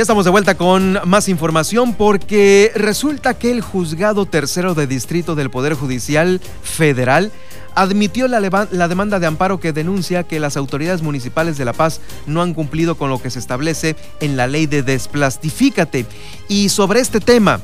Ya estamos de vuelta con más información porque resulta que el juzgado tercero de distrito del Poder Judicial Federal admitió la, la, demanda de amparo que denuncia que las autoridades municipales de La Paz no han cumplido con lo que se establece en la ley de desplastifícate. Y sobre este tema,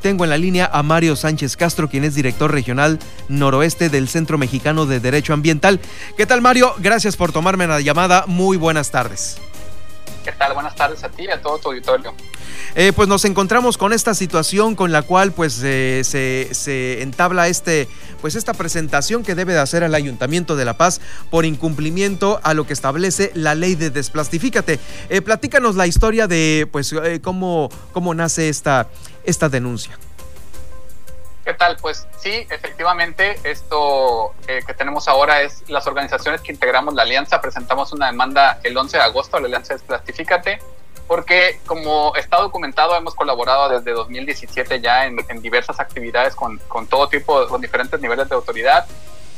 tengo en la línea a Mario Sánchez Castro, quien es director regional noroeste del Centro Mexicano de Derecho Ambiental. ¿Qué tal, Mario? Gracias por tomarme la llamada. Muy buenas tardes. ¿Qué tal? Buenas tardes a ti y a todo tu auditorio. Eh, pues nos encontramos con esta situación con la cual pues eh, se, entabla este pues esta presentación que debe de hacer el Ayuntamiento de La Paz por incumplimiento a lo que establece la ley de desplastifícate. Eh, platícanos la historia de pues cómo, cómo nace esta, esta denuncia. ¿Qué tal? Pues sí, efectivamente, esto eh, que tenemos ahora es las organizaciones que integramos la alianza, presentamos una demanda el 11 de agosto, la alianza es Plastifícate, porque como está documentado, hemos colaborado desde 2017 ya en, diversas actividades con, con, todo tipo, con diferentes niveles de autoridad,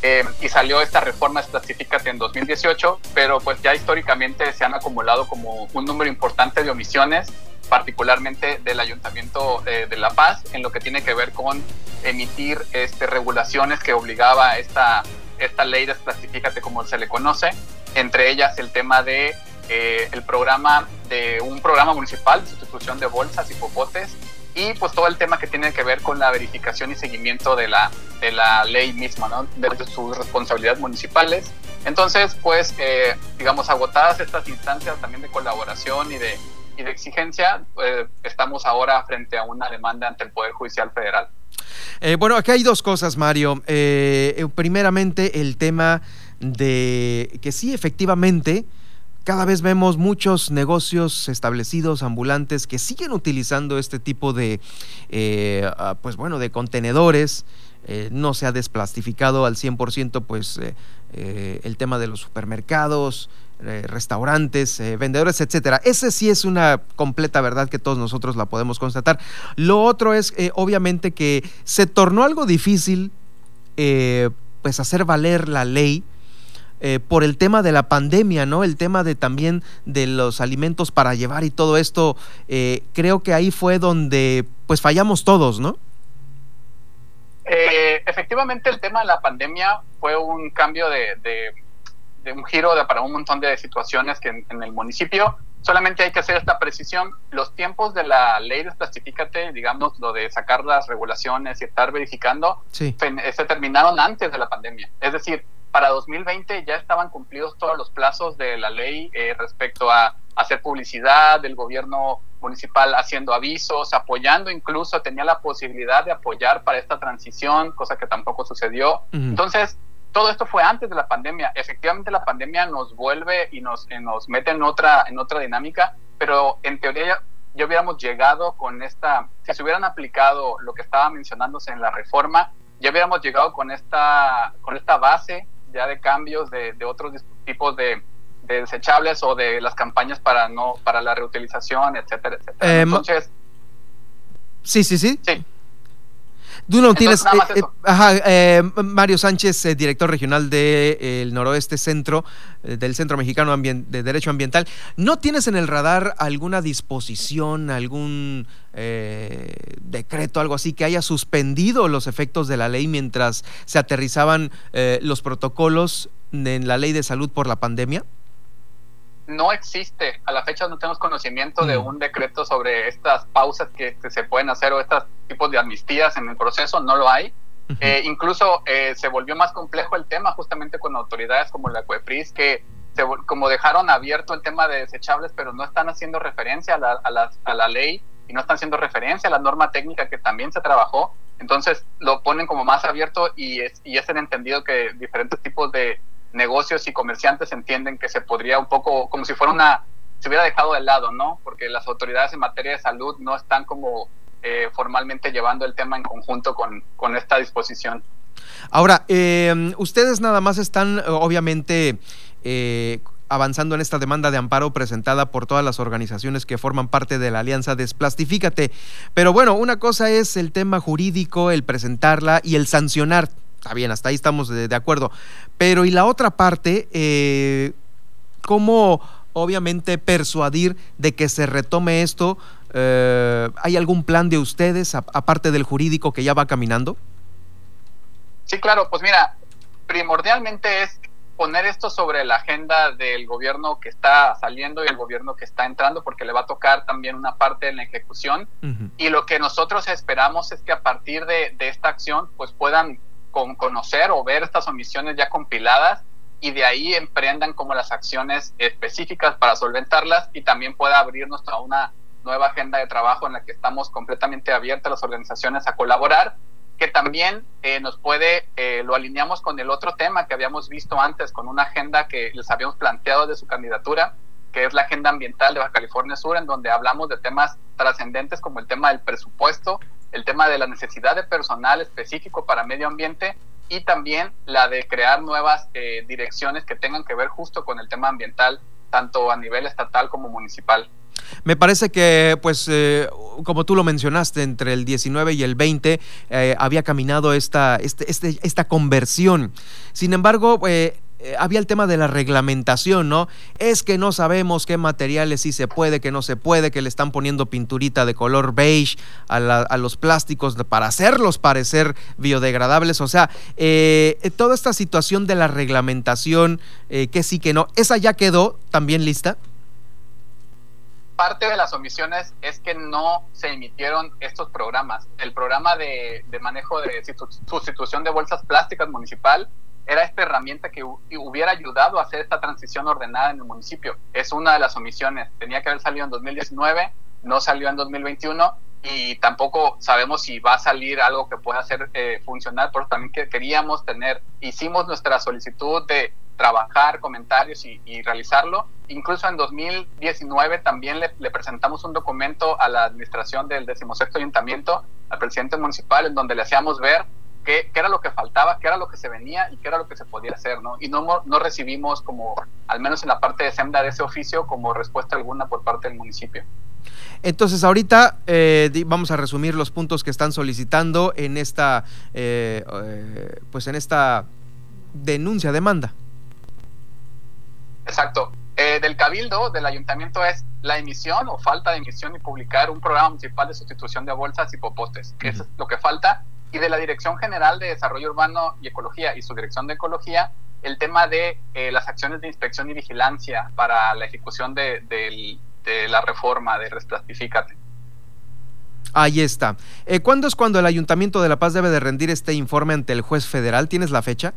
eh, y salió esta reforma Plastifícate en 2018, pero pues ya históricamente se han acumulado como un número importante de omisiones particularmente del Ayuntamiento de, La Paz, en lo que tiene que ver con emitir este, regulaciones que obligaba esta, esta ley Desplastifícate como se le conoce, entre ellas el tema de eh, el programa de un programa municipal de sustitución de bolsas y popotes y pues todo el tema que tiene que ver con la verificación y seguimiento de la, de la ley misma, ¿no? de sus responsabilidades municipales. Entonces, pues, eh, digamos, agotadas estas instancias también de colaboración y de y de exigencia, eh, estamos ahora frente a una demanda ante el Poder Judicial Federal. Eh, bueno, aquí hay dos cosas, Mario. Eh, primeramente, el tema de que sí, efectivamente, cada vez vemos muchos negocios establecidos, ambulantes, que siguen utilizando este tipo de, ah, pues bueno, de contenedores. no se ha desplastificado al 100%, pues el tema de los supermercados, eh, restaurantes, eh, vendedores, etcétera. Ese sí es una completa verdad que todos nosotros la podemos constatar. Lo otro es, eh, obviamente, que se tornó algo difícil, pues, hacer valer la ley. por el tema de la pandemia, ¿no? El tema de también de los alimentos para llevar y todo esto, creo que ahí fue donde pues fallamos todos, ¿no? efectivamente el tema de la pandemia fue un cambio de un giro de, para un montón de situaciones que en, el municipio. Solamente hay que hacer esta precisión. Los tiempos de la ley de Plastifícate, digamos, lo de sacar las regulaciones y estar verificando, se, terminaron antes de la pandemia. Es decir, para 2020 ya estaban cumplidos todos los plazos de la ley eh, respecto a hacer publicidad, del gobierno municipal haciendo avisos, apoyando incluso, tenía la posibilidad de apoyar para esta transición, cosa que tampoco sucedió. Entonces, todo esto fue antes de la pandemia. Efectivamente la pandemia nos vuelve y nos, nos mete en otra, en otra dinámica, pero en teoría ya hubiéramos llegado con esta, si se hubieran aplicado lo que estaba mencionándose en la reforma, ya hubiéramos llegado con esta, con esta base ya de cambios de, otros tipos de, desechables o de las campañas para no para la reutilización, etcétera, etcétera. Eh, Entonces, sí, sí, sí. Sí. Tú no tienes. Eh, eh, eh, Mario Sánchez, director regional del Noroeste Centro, del Centro Mexicano de Derecho Ambiental. ¿No tienes en el radar alguna disposición, algún decreto, algo así, que haya suspendido los efectos de la ley mientras se aterrizaban los protocolos en la ley de salud por la pandemia? No existe, a la fecha no tenemos conocimiento de mm. un decreto sobre estas pausas que, se pueden hacer o estos tipos de amnistías en el proceso, no lo hay. Eh, incluso eh, se volvió más complejo el tema justamente con autoridades como la CUEPRIS, que se, como dejaron abierto el tema de desechables, pero no están haciendo referencia a la, a, a la ley y no están haciendo referencia a la norma técnica que también se trabajó. Entonces lo ponen como más abierto y es, y es el entendido que diferentes tipos de, negocios y comerciantes entienden que se podría un poco, como si fuera una, se hubiera dejado de lado, ¿no? Porque las autoridades en materia de salud no están como eh, formalmente llevando el tema en conjunto con, con esta disposición. Ahora, eh, ustedes nada más están, obviamente, eh, avanzando en esta demanda de amparo presentada por todas las organizaciones que forman parte de la alianza Desplastifícate. Pero bueno, una cosa es el tema jurídico, el presentarla y el sancionar Está bien, hasta ahí estamos de, acuerdo. Pero y la otra parte, eh, ¿cómo obviamente persuadir de que se retome esto. Eh, ¿Hay algún plan de ustedes, aparte del jurídico, que ya va caminando? Sí, claro, pues mira, primordialmente es poner esto sobre la agenda del gobierno que está saliendo y el gobierno que está entrando, porque le va a tocar también una parte en la ejecución. Y lo que nosotros esperamos es que a partir de, de esta acción, pues puedan con conocer o ver estas omisiones ya compiladas y de ahí emprendan como las acciones específicas para solventarlas y también pueda abrirnos a una nueva agenda de trabajo en la que estamos completamente abiertas las organizaciones a colaborar, que también eh, nos puede, eh, lo alineamos con el otro tema que habíamos visto antes, con una agenda que les habíamos planteado de su candidatura, que es la agenda ambiental de Baja California Sur, en donde hablamos de temas trascendentes como el tema del presupuesto, el tema de la necesidad de personal específico para medio ambiente y también la de crear nuevas eh, direcciones que tengan que ver justo con el tema ambiental, tanto a nivel estatal como municipal. Me parece que, pues, eh, como tú lo mencionaste, entre el 19 y el 20 eh, había caminado esta, este, este, esta conversión. Sin embargo, había el tema de la reglamentación, ¿no? Es que no sabemos qué materiales sí se puede, que no se puede, que le están poniendo pinturita de color beige a, los plásticos para hacerlos parecer biodegradables. O sea, eh, toda esta situación de la reglamentación, eh, que sí, que no, ¿esa ya quedó también lista? Parte de las omisiones es que no se emitieron estos programas. El programa de, de manejo de sustitución de bolsas plásticas municipal era esta herramienta que hubiera ayudado a hacer esta transición ordenada en el municipio. Es una de las omisiones. Tenía que haber salido en 2019, no salió en 2021 y tampoco sabemos si va a salir algo que pueda ser eh, funcional, pero también que queríamos tener, hicimos nuestra solicitud de trabajar comentarios y, realizarlo. Incluso en 2019 también le, presentamos un documento a la administración del decimosexto ayuntamiento, al presidente municipal, en donde le hacíamos ver que qué era lo que se venía y qué era lo que se podía hacer, ¿no? Y no, no recibimos como, al menos en la parte de SEMDA de ese oficio, como respuesta alguna por parte del municipio. Entonces ahorita eh, vamos a resumir los puntos que están solicitando en esta, eh, eh, pues en esta denuncia, demanda. Exacto. del cabildo, del ayuntamiento es la emisión o falta de emisión y publicar un programa municipal de sustitución de bolsas y popostes. Eso es lo que falta y de la Dirección General de Desarrollo Urbano y Ecología y su Dirección de Ecología el tema de eh, las acciones de inspección y vigilancia para la ejecución de, la reforma de Resplastifícate. Ahí está. Eh, ¿Cuándo es cuando el Ayuntamiento de La Paz debe de rendir este informe ante el juez federal? ¿Tienes la fecha?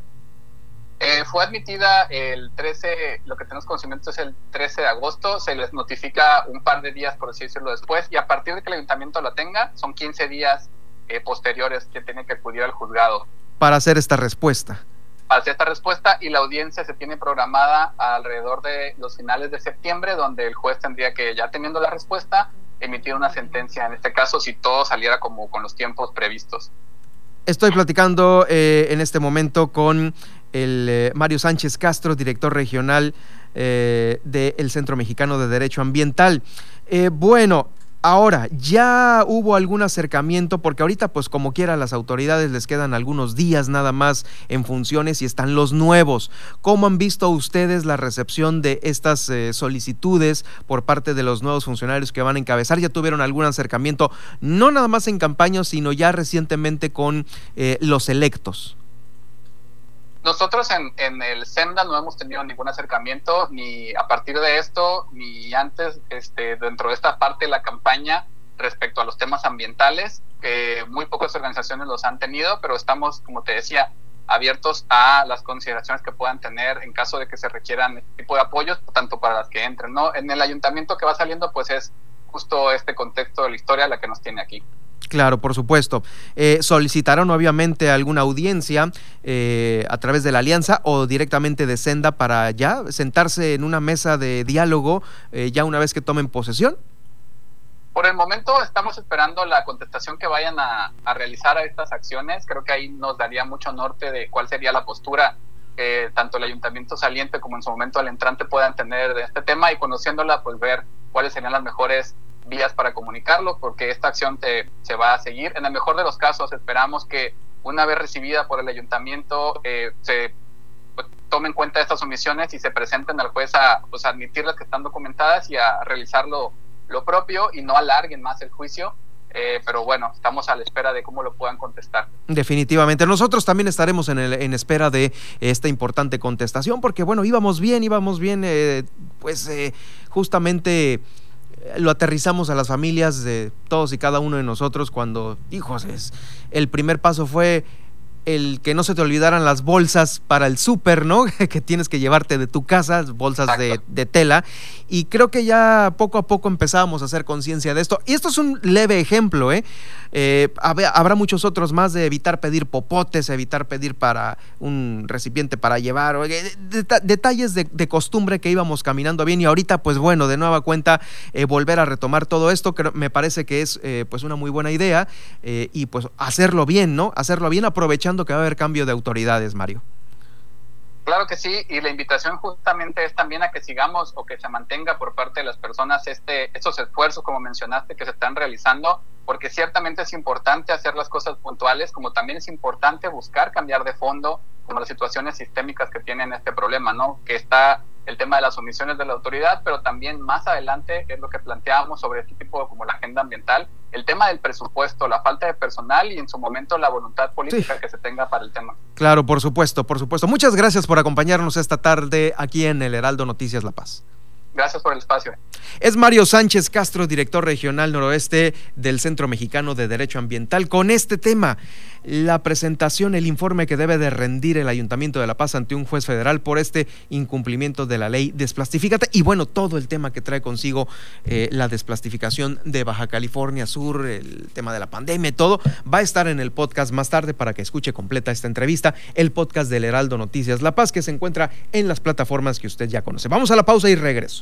Eh, fue admitida el 13, lo que tenemos conocimiento es el 13 de agosto, se les notifica un par de días, por así decirlo, después, y a partir de que el ayuntamiento la tenga, son 15 días eh, posteriores que tiene que acudir al juzgado. Para hacer esta respuesta. Para hacer esta respuesta y la audiencia se tiene programada alrededor de los finales de septiembre, donde el juez tendría que, ya teniendo la respuesta, emitir una sentencia, en este caso, si todo saliera como con los tiempos previstos. Estoy platicando eh, en este momento con el eh, Mario Sánchez Castro, director regional del Centro Mexicano de Derecho Ambiental. bueno, Ahora, ya hubo algún acercamiento, porque ahorita pues como quiera las autoridades les quedan algunos días nada más en funciones y están los nuevos. ¿Cómo han visto ustedes la recepción de estas eh, solicitudes por parte de los nuevos funcionarios que van a encabezar? ¿Ya tuvieron algún acercamiento, no nada más en campaña, sino ya recientemente con eh, los electos? Nosotros en, en, el SEMDA no hemos tenido ningún acercamiento, ni a partir de esto, ni antes, este, dentro de esta parte de la campaña respecto a los temas ambientales. que muy pocas organizaciones los han tenido, pero estamos, como te decía, abiertos a las consideraciones que puedan tener en caso de que se requieran este tipo de apoyos, tanto para las que entren. ¿no? En el ayuntamiento que va saliendo, pues es justo este contexto de la historia la que nos tiene aquí. Claro, por supuesto. Eh, ¿Solicitaron obviamente alguna audiencia eh, a través de la alianza o directamente de Senda para ya sentarse en una mesa de diálogo eh, ya una vez que tomen posesión? Por el momento estamos esperando la contestación que vayan a, realizar a estas acciones. Creo que ahí nos daría mucho norte de cuál sería la postura que tanto el ayuntamiento saliente como en su momento el entrante puedan tener de este tema y conociéndola, pues ver cuáles serían las mejores vías para comunicarlo, porque esta acción se va a seguir. En el mejor de los casos, esperamos que una vez recibida por el ayuntamiento, eh, se, pues, tome en cuenta estas omisiones y se presenten al juez a pues, admitirlas que están documentadas y a realizar lo, propio y no alarguen más el juicio eh, pero bueno, estamos a la espera de cómo lo puedan contestar. Definitivamente. Nosotros también estaremos en, el, en espera de esta importante contestación, porque bueno, íbamos bien, íbamos bien, eh, pues justamente lo aterrizamos a las familias de todos y cada uno de nosotros cuando, hijos, es, el primer paso fue el que no se te olvidaran las bolsas para el súper, ¿no? que tienes que llevarte de tu casa, bolsas de, de, tela. Y creo que ya poco a poco empezábamos a hacer conciencia de esto. Y esto es un leve ejemplo, ¿eh? eh habrá muchos otros más de evitar pedir popotes, evitar pedir para un recipiente para llevar, eh, detalles de, de, costumbre que íbamos caminando bien y ahorita pues bueno, de nueva cuenta eh, volver a retomar todo esto, que me parece que es pues una muy buena idea y pues hacerlo bien, ¿no? Hacerlo bien aprovechando que va a haber cambio de autoridades, Mario. Claro que sí, y la invitación justamente es también a que sigamos o que se mantenga por parte de las personas este, estos esfuerzos, como mencionaste, que se están realizando, porque ciertamente es importante hacer las cosas puntuales, como también es importante buscar cambiar de fondo, como las situaciones sistémicas que tienen este problema, ¿no? Que está el tema de las omisiones de la autoridad, pero también más adelante es lo que planteábamos sobre este tipo como la agenda ambiental, el tema del presupuesto, la falta de personal y en su momento la voluntad política que se tenga para el tema. Claro, por supuesto, por supuesto. Muchas gracias por acompañarnos esta tarde aquí en el Heraldo Noticias La Paz. Gracias por el espacio. Es Mario Sánchez Castro, director regional noroeste del Centro Mexicano de Derecho Ambiental, con este tema, la presentación, el informe que debe de rendir el Ayuntamiento de La Paz ante un juez federal por este incumplimiento de la ley Desplastifícate y bueno, todo el tema que trae consigo eh, la desplastificación de Baja California Sur, el tema de la pandemia, todo, va a estar en el podcast más tarde para que escuche completa esta entrevista, el podcast del Heraldo Noticias La Paz que se encuentra en las plataformas que usted ya conoce. Vamos a la pausa y regreso.